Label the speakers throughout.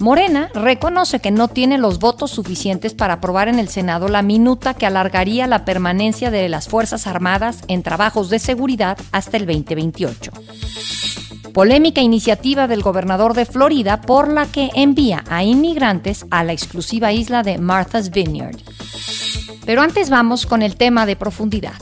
Speaker 1: Morena reconoce que no tiene los votos suficientes para aprobar en el Senado la minuta que alargaría la permanencia de las Fuerzas Armadas en trabajos de seguridad hasta el 2028. Polémica iniciativa del gobernador de Florida por la que envía a inmigrantes a la exclusiva isla de Martha's Vineyard. Pero antes vamos con el tema de profundidad.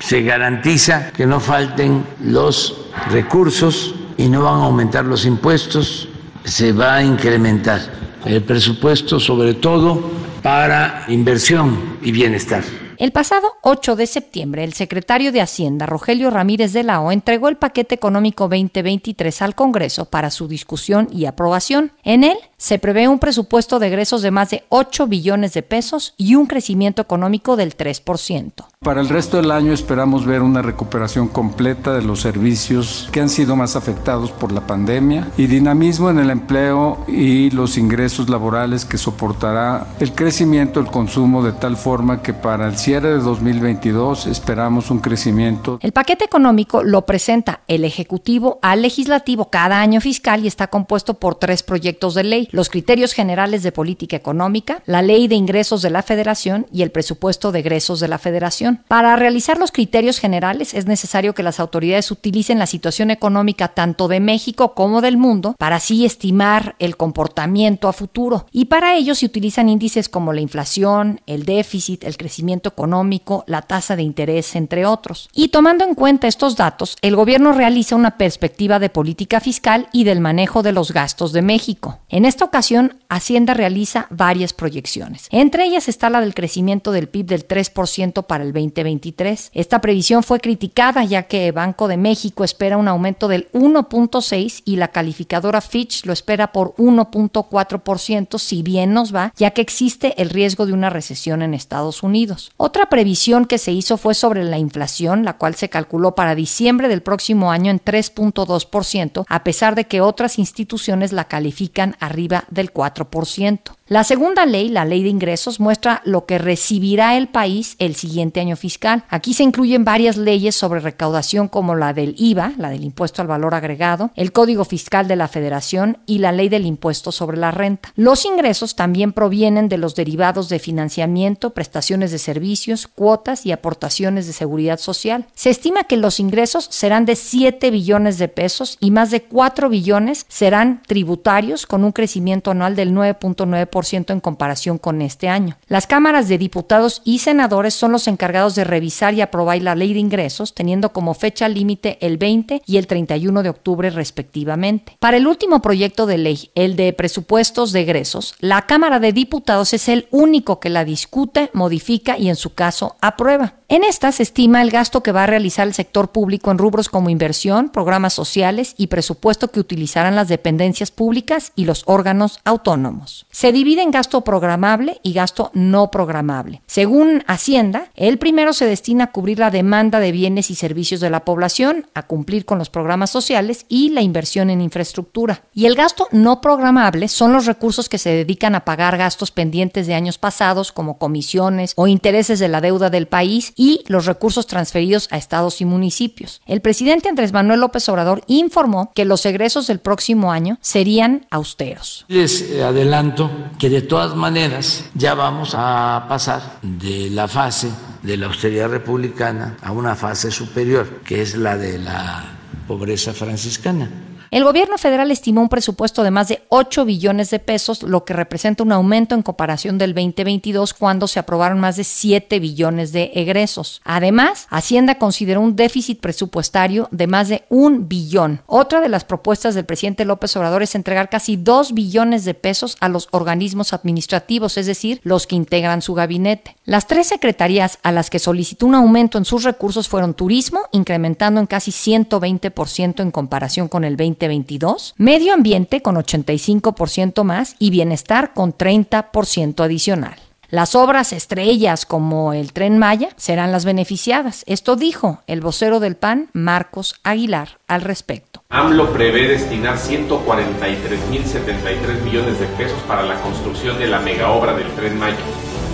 Speaker 2: Se garantiza que no falten los recursos y no van a aumentar los impuestos se va a incrementar el presupuesto sobre todo para inversión y bienestar.
Speaker 1: El pasado 8 de septiembre, el secretario de Hacienda, Rogelio Ramírez de la entregó el paquete económico 2023 al Congreso para su discusión y aprobación. En él se prevé un presupuesto de egresos de más de 8 billones de pesos y un crecimiento económico del 3%.
Speaker 3: Para el resto del año esperamos ver una recuperación completa de los servicios que han sido más afectados por la pandemia y dinamismo en el empleo y los ingresos laborales que soportará el crecimiento del consumo de tal forma que para el cierre de 2022 esperamos un crecimiento.
Speaker 1: El paquete económico lo presenta el Ejecutivo al Legislativo cada año fiscal y está compuesto por tres proyectos de ley los criterios generales de política económica, la ley de ingresos de la Federación y el presupuesto de egresos de la Federación. Para realizar los criterios generales es necesario que las autoridades utilicen la situación económica tanto de México como del mundo para así estimar el comportamiento a futuro. Y para ello se utilizan índices como la inflación, el déficit, el crecimiento económico, la tasa de interés, entre otros. Y tomando en cuenta estos datos, el gobierno realiza una perspectiva de política fiscal y del manejo de los gastos de México. En esta ocasión, Hacienda realiza varias proyecciones. Entre ellas está la del crecimiento del PIB del 3% para el 2023. Esta previsión fue criticada ya que Banco de México espera un aumento del 1.6 y la calificadora Fitch lo espera por 1.4%, si bien nos va, ya que existe el riesgo de una recesión en Estados Unidos. Otra previsión que se hizo fue sobre la inflación, la cual se calculó para diciembre del próximo año en 3.2%, a pesar de que otras instituciones la califican arriba del 4%. La segunda ley, la ley de ingresos, muestra lo que recibirá el país el siguiente año fiscal. Aquí se incluyen varias leyes sobre recaudación como la del IVA, la del impuesto al valor agregado, el Código Fiscal de la Federación y la ley del impuesto sobre la renta. Los ingresos también provienen de los derivados de financiamiento, prestaciones de servicios, cuotas y aportaciones de seguridad social. Se estima que los ingresos serán de 7 billones de pesos y más de 4 billones serán tributarios con un crecimiento anual del 9.9% en comparación con este año. Las cámaras de diputados y senadores son los encargados de revisar y aprobar la ley de ingresos, teniendo como fecha límite el 20 y el 31 de octubre respectivamente. Para el último proyecto de ley, el de presupuestos de egresos, la Cámara de Diputados es el único que la discute, modifica y en su caso aprueba. En esta se estima el gasto que va a realizar el sector público en rubros como inversión, programas sociales y presupuesto que utilizarán las dependencias públicas y los órganos autónomos. Se divide en gasto programable y gasto no programable. Según Hacienda, el primero se destina a cubrir la demanda de bienes y servicios de la población, a cumplir con los programas sociales y la inversión en infraestructura. Y el gasto no programable son los recursos que se dedican a pagar gastos pendientes de años pasados como comisiones o intereses de la deuda del país y los recursos transferidos a estados y municipios. El presidente Andrés Manuel López Obrador informó que los egresos del próximo año serían austeros.
Speaker 2: Les adelanto que de todas maneras ya vamos a pasar de la fase de la austeridad republicana a una fase superior, que es la de la pobreza franciscana
Speaker 1: el gobierno federal estimó un presupuesto de más de 8 billones de pesos, lo que representa un aumento en comparación del 2022 cuando se aprobaron más de 7 billones de egresos. Además, Hacienda consideró un déficit presupuestario de más de un billón. Otra de las propuestas del presidente López Obrador es entregar casi 2 billones de pesos a los organismos administrativos, es decir, los que integran su gabinete. Las tres secretarías a las que solicitó un aumento en sus recursos fueron Turismo, incrementando en casi 120% en comparación con el 20 2022, Medio Ambiente con 85% más y Bienestar con 30% adicional. Las obras estrellas como el tren Maya serán las beneficiadas. Esto dijo el vocero del PAN, Marcos Aguilar, al respecto.
Speaker 4: AMLO prevé destinar 143.073 millones de pesos para la construcción de la mega obra del tren Maya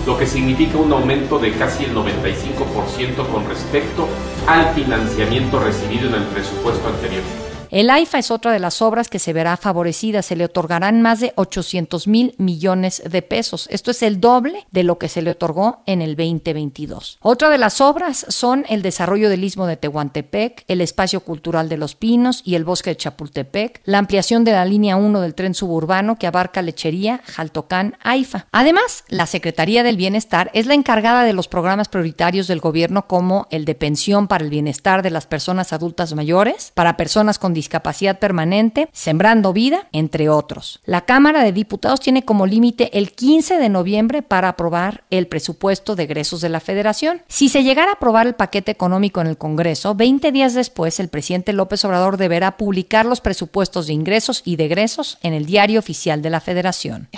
Speaker 4: lo que significa un aumento de casi el 95% con respecto al financiamiento recibido en el presupuesto anterior.
Speaker 1: El AIFA es otra de las obras que se verá favorecida. Se le otorgarán más de 800 mil millones de pesos. Esto es el doble de lo que se le otorgó en el 2022. Otra de las obras son el desarrollo del istmo de Tehuantepec, el espacio cultural de Los Pinos y el bosque de Chapultepec, la ampliación de la línea 1 del tren suburbano que abarca Lechería, Jaltocán, AIFA. Además, la Secretaría del Bienestar es la encargada de los programas prioritarios del gobierno como el de pensión para el bienestar de las personas adultas mayores, para personas con discapacidad permanente, Sembrando Vida, entre otros. La Cámara de Diputados tiene como límite el 15 de noviembre para aprobar el presupuesto de egresos de la Federación. Si se llegara a aprobar el paquete económico en el Congreso, 20 días después el presidente López Obrador deberá publicar los presupuestos de ingresos y de egresos en el diario oficial de la Federación.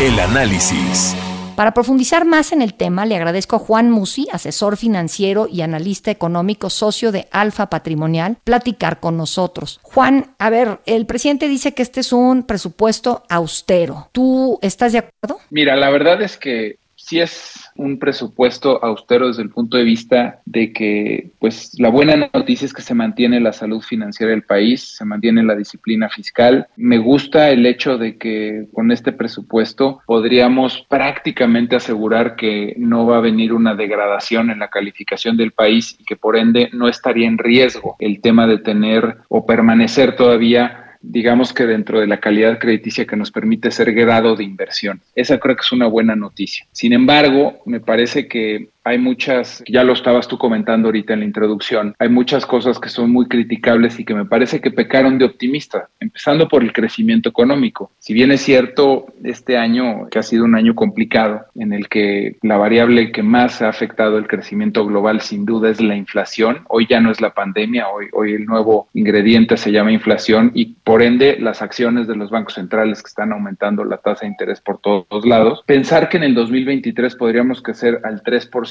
Speaker 5: El análisis.
Speaker 1: Para profundizar más en el tema, le agradezco a Juan Musi, asesor financiero y analista económico, socio de Alfa Patrimonial, platicar con nosotros. Juan, a ver, el presidente dice que este es un presupuesto austero. ¿Tú estás de acuerdo?
Speaker 6: Mira, la verdad es que sí es un presupuesto austero desde el punto de vista de que, pues, la buena noticia es que se mantiene la salud financiera del país, se mantiene la disciplina fiscal. Me gusta el hecho de que con este presupuesto podríamos prácticamente asegurar que no va a venir una degradación en la calificación del país y que por ende no estaría en riesgo el tema de tener o permanecer todavía digamos que dentro de la calidad crediticia que nos permite ser grado de inversión. Esa creo que es una buena noticia. Sin embargo, me parece que hay muchas, ya lo estabas tú comentando ahorita en la introducción, hay muchas cosas que son muy criticables y que me parece que pecaron de optimista, empezando por el crecimiento económico. Si bien es cierto, este año, que ha sido un año complicado, en el que la variable que más ha afectado el crecimiento global sin duda es la inflación, hoy ya no es la pandemia, hoy, hoy el nuevo ingrediente se llama inflación y por ende las acciones de los bancos centrales que están aumentando la tasa de interés por todos lados. Pensar que en el 2023 podríamos crecer al 3%,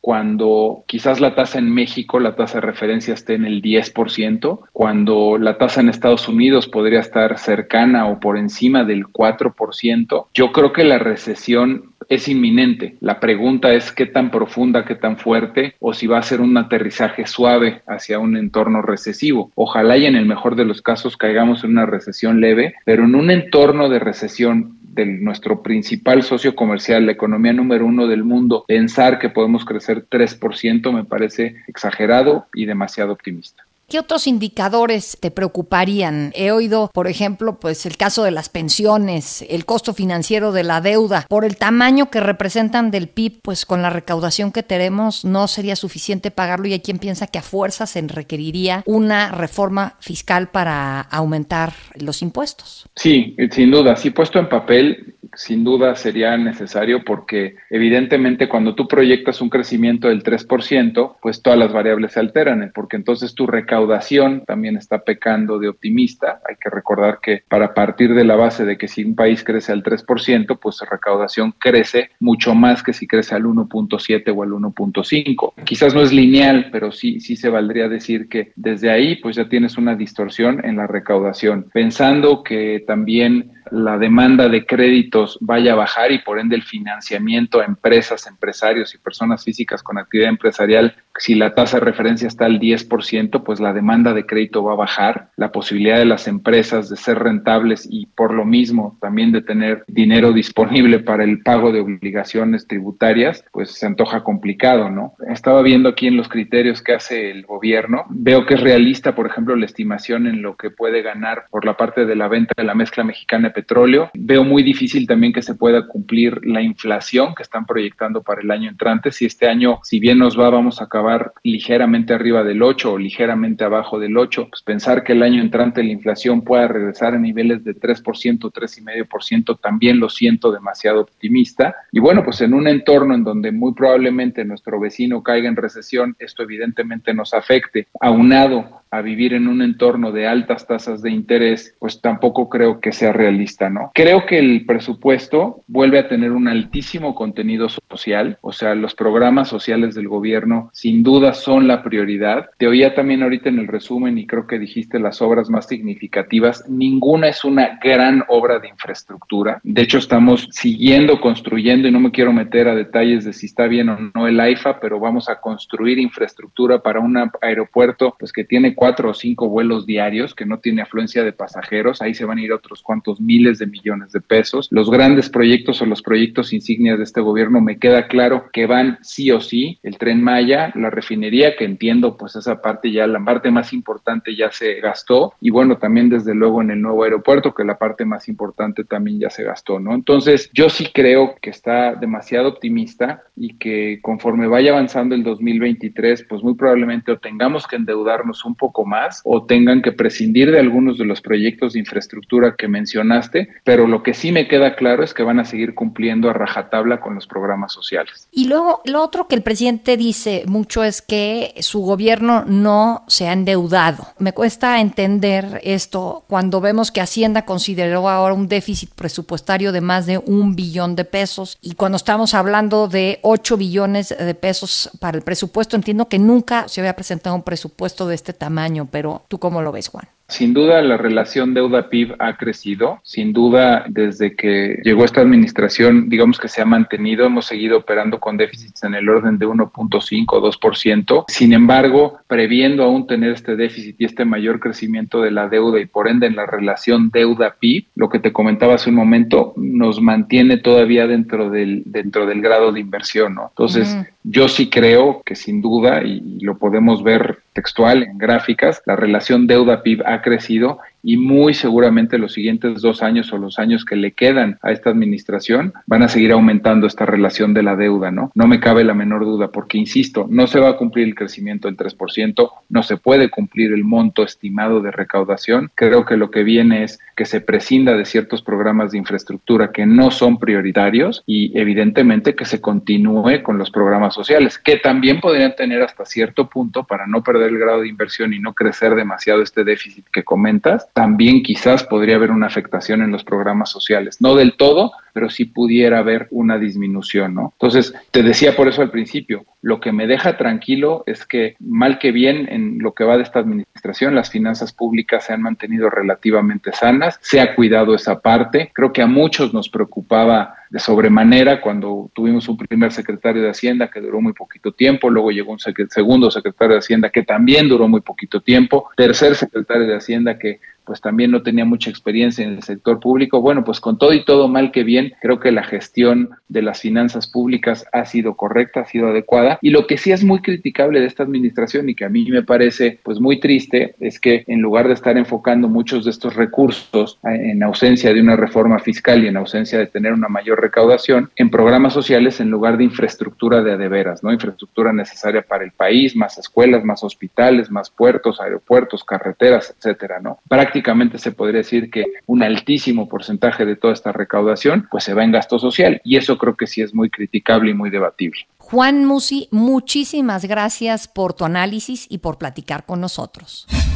Speaker 6: cuando quizás la tasa en México, la tasa de referencia esté en el 10%, cuando la tasa en Estados Unidos podría estar cercana o por encima del 4%. Yo creo que la recesión es inminente. La pregunta es qué tan profunda, qué tan fuerte, o si va a ser un aterrizaje suave hacia un entorno recesivo. Ojalá y en el mejor de los casos caigamos en una recesión leve, pero en un entorno de recesión de nuestro principal socio comercial, la economía número uno del mundo, pensar que podemos crecer 3% me parece exagerado y demasiado optimista.
Speaker 1: ¿Qué otros indicadores te preocuparían? He oído, por ejemplo, pues el caso de las pensiones, el costo financiero de la deuda, por el tamaño que representan del PIB, pues con la recaudación que tenemos no sería suficiente pagarlo y hay quien piensa que a fuerza se requeriría una reforma fiscal para aumentar los impuestos.
Speaker 6: Sí, sin duda, sí puesto en papel, sin duda sería necesario porque evidentemente cuando tú proyectas un crecimiento del 3%, pues todas las variables se alteran, porque entonces tu recaudación también está pecando de optimista. Hay que recordar que para partir de la base de que si un país crece al 3%, pues su recaudación crece mucho más que si crece al 1.7 o al 1.5. Quizás no es lineal, pero sí, sí se valdría decir que desde ahí pues ya tienes una distorsión en la recaudación. Pensando que también la demanda de créditos vaya a bajar y por ende el financiamiento a empresas, empresarios y personas físicas con actividad empresarial, si la tasa de referencia está al 10%, pues la demanda de crédito va a bajar, la posibilidad de las empresas de ser rentables y por lo mismo también de tener dinero disponible para el pago de obligaciones tributarias, pues se antoja complicado, ¿no? Estaba viendo aquí en los criterios que hace el gobierno, veo que es realista, por ejemplo, la estimación en lo que puede ganar por la parte de la venta de la mezcla mexicana petróleo. Veo muy difícil también que se pueda cumplir la inflación que están proyectando para el año entrante. Si este año, si bien nos va, vamos a acabar ligeramente arriba del 8 o ligeramente abajo del 8, pues pensar que el año entrante la inflación pueda regresar a niveles de 3%, 3,5%, también lo siento demasiado optimista. Y bueno, pues en un entorno en donde muy probablemente nuestro vecino caiga en recesión, esto evidentemente nos afecte, aunado a vivir en un entorno de altas tasas de interés, pues tampoco creo que sea realista, ¿no? Creo que el presupuesto vuelve a tener un altísimo contenido social, o sea, los programas sociales del gobierno sin duda son la prioridad. Te oía también ahorita en el resumen y creo que dijiste las obras más significativas, ninguna es una gran obra de infraestructura. De hecho, estamos siguiendo construyendo y no me quiero meter a detalles de si está bien o no el AIFA, pero vamos a construir infraestructura para un aeropuerto pues que tiene cuatro o cinco vuelos diarios, que no tiene afluencia de pasajeros, ahí se van a ir otros cuantos miles de millones de pesos. Los grandes proyectos o los proyectos insignias de este gobierno me queda claro que van sí o sí, el tren Maya, la refinería, que entiendo pues esa parte ya, la parte más importante ya se gastó, y bueno, también desde luego en el nuevo aeropuerto, que la parte más importante también ya se gastó, ¿no? Entonces, yo sí creo que está demasiado optimista y que conforme vaya avanzando el 2023, pues muy probablemente o tengamos que endeudarnos un poco más o tengan que prescindir de algunos de los proyectos de infraestructura que mencionaste, pero lo que sí me queda claro es que van a seguir cumpliendo a rajatabla con los programas sociales.
Speaker 1: Y luego lo otro que el presidente dice mucho es que su gobierno no se ha endeudado. Me cuesta entender esto cuando vemos que Hacienda consideró ahora un déficit presupuestario de más de un billón de pesos y cuando estamos hablando de 8 billones de pesos para el presupuesto, entiendo que nunca se había presentado un presupuesto de este tamaño pero ¿tú cómo lo ves, Juan?
Speaker 6: Sin duda la relación deuda-PIB ha crecido, sin duda desde que llegó esta administración, digamos que se ha mantenido, hemos seguido operando con déficits en el orden de 1.5 o 2%, sin embargo, previendo aún tener este déficit y este mayor crecimiento de la deuda y por ende en la relación deuda-PIB, lo que te comentaba hace un momento, nos mantiene todavía dentro del, dentro del grado de inversión, ¿no? Entonces, yo sí creo que sin duda, y lo podemos ver textual en gráficas, la relación deuda-PIB ha crecido y muy seguramente los siguientes dos años o los años que le quedan a esta administración van a seguir aumentando esta relación de la deuda, ¿no? No me cabe la menor duda, porque insisto, no se va a cumplir el crecimiento del 3%, no se puede cumplir el monto estimado de recaudación. Creo que lo que viene es que se prescinda de ciertos programas de infraestructura que no son prioritarios y evidentemente que se continúe con los programas sociales, que también podrían tener hasta cierto punto para no perder el grado de inversión y no crecer demasiado este déficit que comentas, también quizás podría haber una afectación en los programas sociales. No del todo, pero sí pudiera haber una disminución, ¿no? Entonces, te decía por eso al principio, lo que me deja tranquilo es que mal que bien en lo que va de esta administración, las finanzas públicas se han mantenido relativamente sanas, se ha cuidado esa parte. Creo que a muchos nos preocupaba de sobremanera cuando tuvimos un primer secretario de Hacienda que duró muy poquito tiempo, luego llegó un segundo secretario de Hacienda que también duró muy poquito tiempo, tercer secretario de Hacienda que pues también no tenía mucha experiencia en el sector público. Bueno, pues con todo y todo mal que bien, creo que la gestión de las finanzas públicas ha sido correcta, ha sido adecuada. Y lo que sí es muy criticable de esta administración y que a mí me parece pues muy triste es que en lugar de estar enfocando muchos de estos recursos en ausencia de una reforma fiscal y en ausencia de tener una mayor recaudación, en programas sociales en lugar de infraestructura de adeveras, ¿no? Infraestructura necesaria para el país, más escuelas, más hospitales, más puertos, aeropuertos, carreteras, etcétera, ¿no? prácticamente se podría decir que un altísimo porcentaje de toda esta recaudación pues se va en gasto social y eso creo que sí es muy criticable y muy debatible.
Speaker 1: Juan Musi, muchísimas gracias por tu análisis y por platicar con nosotros.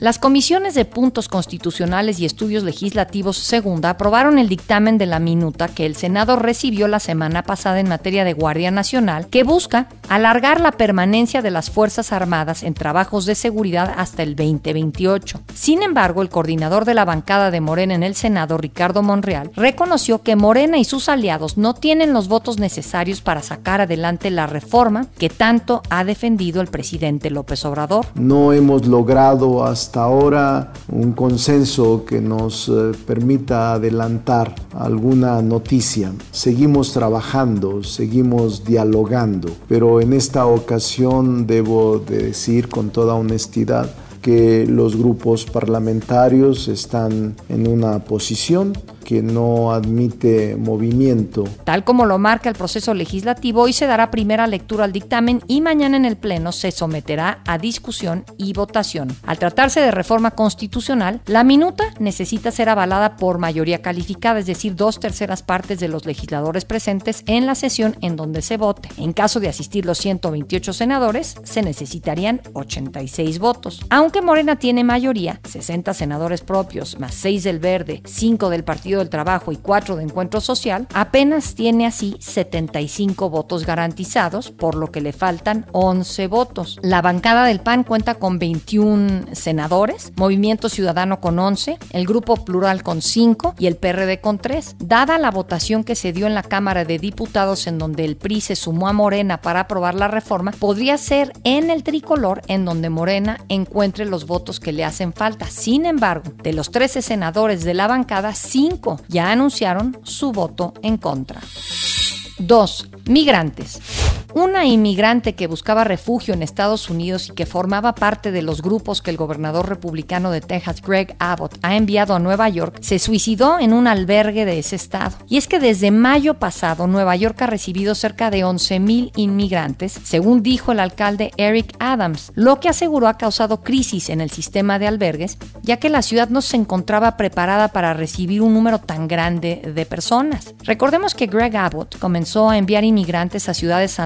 Speaker 1: Las comisiones de puntos constitucionales y estudios legislativos segunda aprobaron el dictamen de la minuta que el Senado recibió la semana pasada en materia de Guardia Nacional, que busca alargar la permanencia de las Fuerzas Armadas en trabajos de seguridad hasta el 2028. Sin embargo, el coordinador de la bancada de Morena en el Senado, Ricardo Monreal, reconoció que Morena y sus aliados no tienen los votos necesarios para sacar adelante la reforma que tanto ha defendido el presidente López Obrador.
Speaker 7: No hemos logrado hasta ahora un consenso que nos eh, permita adelantar alguna noticia. Seguimos trabajando, seguimos dialogando, pero en esta ocasión debo decir con toda honestidad que los grupos parlamentarios están en una posición que no admite movimiento.
Speaker 1: Tal como lo marca el proceso legislativo, hoy se dará primera lectura al dictamen y mañana en el Pleno se someterá a discusión y votación. Al tratarse de reforma constitucional, la minuta necesita ser avalada por mayoría calificada, es decir, dos terceras partes de los legisladores presentes en la sesión en donde se vote. En caso de asistir los 128 senadores, se necesitarían 86 votos. Aunque Morena tiene mayoría, 60 senadores propios, más 6 del Verde, 5 del Partido del Trabajo y 4 de Encuentro Social, apenas tiene así 75 votos garantizados, por lo que le faltan 11 votos. La bancada del PAN cuenta con 21 senadores, Movimiento Ciudadano con 11, el Grupo Plural con 5 y el PRD con 3. Dada la votación que se dio en la Cámara de Diputados en donde el PRI se sumó a Morena para aprobar la reforma, podría ser en el tricolor en donde Morena encuentre los votos que le hacen falta. Sin embargo, de los 13 senadores de la bancada, 5 ya anunciaron su voto en contra. 2. Migrantes. Una inmigrante que buscaba refugio en Estados Unidos y que formaba parte de los grupos que el gobernador republicano de Texas, Greg Abbott, ha enviado a Nueva York, se suicidó en un albergue de ese estado. Y es que desde mayo pasado, Nueva York ha recibido cerca de 11.000 inmigrantes, según dijo el alcalde Eric Adams, lo que aseguró ha causado crisis en el sistema de albergues, ya que la ciudad no se encontraba preparada para recibir un número tan grande de personas. Recordemos que Greg Abbott comenzó a enviar inmigrantes a ciudades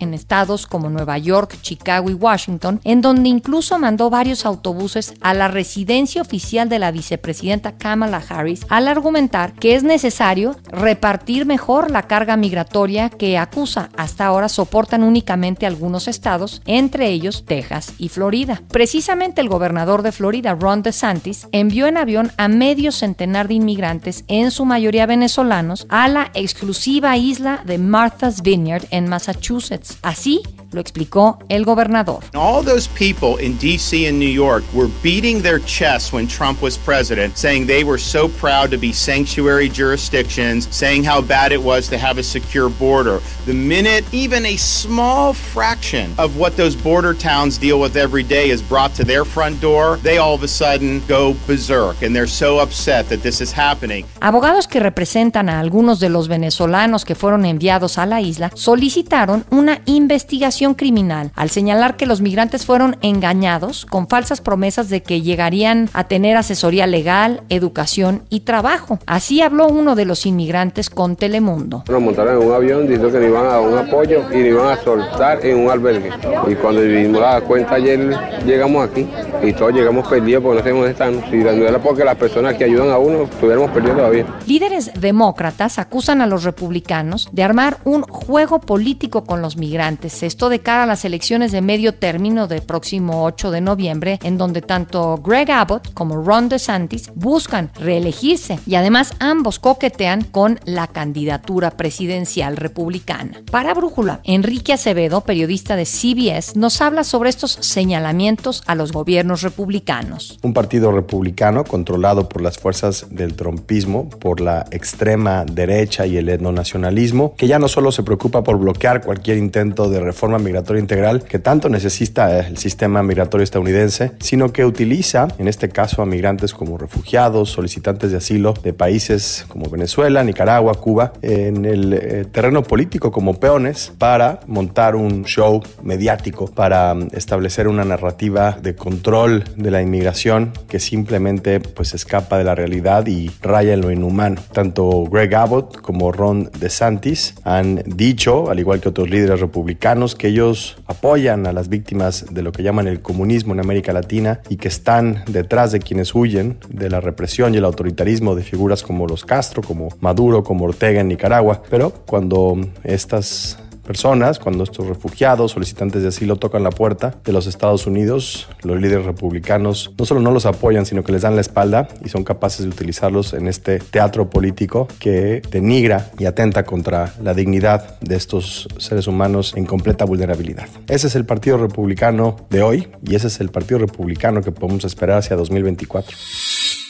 Speaker 1: en estados como Nueva York, Chicago y Washington, en donde incluso mandó varios autobuses a la residencia oficial de la vicepresidenta Kamala Harris al argumentar que es necesario repartir mejor la carga migratoria que acusa hasta ahora soportan únicamente algunos estados, entre ellos Texas y Florida. Precisamente el gobernador de Florida, Ron DeSantis, envió en avión a medio centenar de inmigrantes, en su mayoría venezolanos, a la exclusiva isla de Martha's Vineyard en Massachusetts Massachusetts. Así lo explicó el gobernador.
Speaker 8: All those people in DC and New York were beating their chests when Trump was president, saying they were so proud to be sanctuary jurisdictions, saying how bad it was to have a secure border. The minute even a small fraction of what those border towns deal with every day is brought to their front door, they all of a sudden go berserk and they're so upset that this is happening.
Speaker 1: Abogados que representan a algunos de los venezolanos que fueron enviados a la isla solicitaron una investigación criminal al señalar que los migrantes fueron engañados con falsas promesas de que llegarían a tener asesoría legal, educación y trabajo. Así habló uno de los inmigrantes con Telemundo.
Speaker 9: Nos montaron en un avión diciendo que nos iban a dar un apoyo y nos iban a soltar en un albergue. Y cuando dimos la cuenta ayer llegamos aquí y todos llegamos perdidos porque no sabemos dónde están. Si no era porque las personas que ayudan a uno estuviéramos perdidos todavía.
Speaker 1: Líderes demócratas acusan a los republicanos de armar un juego político con los migrantes. Esto de cara a las elecciones de medio término del próximo 8 de noviembre, en donde tanto Greg Abbott como Ron DeSantis buscan reelegirse y además ambos coquetean con la candidatura presidencial republicana. Para Brújula, Enrique Acevedo, periodista de CBS, nos habla sobre estos señalamientos a los gobiernos republicanos.
Speaker 10: Un partido republicano controlado por las fuerzas del trompismo, por la extrema derecha y el etnonacionalismo, que ya no solo se preocupa por bloquear cualquier intento de reforma migratoria integral que tanto necesita el sistema migratorio estadounidense, sino que utiliza, en este caso, a migrantes como refugiados, solicitantes de asilo de países como Venezuela, Nicaragua, Cuba, en el eh, terreno político como peones para montar un show mediático, para mm, establecer una narrativa de control de la inmigración que simplemente pues escapa de la realidad y raya en lo inhumano. Tanto Greg Abbott como Ron DeSantis han dicho, al igual que otros líderes republicanos, que que ellos apoyan a las víctimas de lo que llaman el comunismo en América Latina y que están detrás de quienes huyen de la represión y el autoritarismo de figuras como los Castro, como Maduro, como Ortega en Nicaragua. Pero cuando estas personas, cuando estos refugiados, solicitantes de asilo tocan la puerta de los Estados Unidos, los líderes republicanos no solo no los apoyan, sino que les dan la espalda y son capaces de utilizarlos en este teatro político que denigra y atenta contra la dignidad de estos seres humanos en completa vulnerabilidad. Ese es el Partido Republicano de hoy y ese es el Partido Republicano que podemos esperar hacia 2024.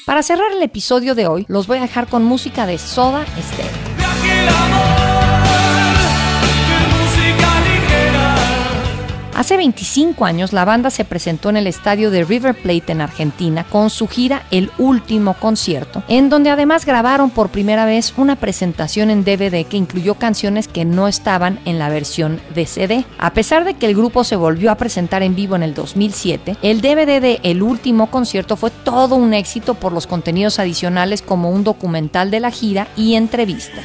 Speaker 1: Para cerrar el episodio de hoy, los voy a dejar con música de Soda Stereo. Hace 25 años la banda se presentó en el estadio de River Plate en Argentina con su gira El Último Concierto, en donde además grabaron por primera vez una presentación en DVD que incluyó canciones que no estaban en la versión de CD. A pesar de que el grupo se volvió a presentar en vivo en el 2007, el DVD de El Último Concierto fue todo un éxito por los contenidos adicionales como un documental de la gira y entrevistas.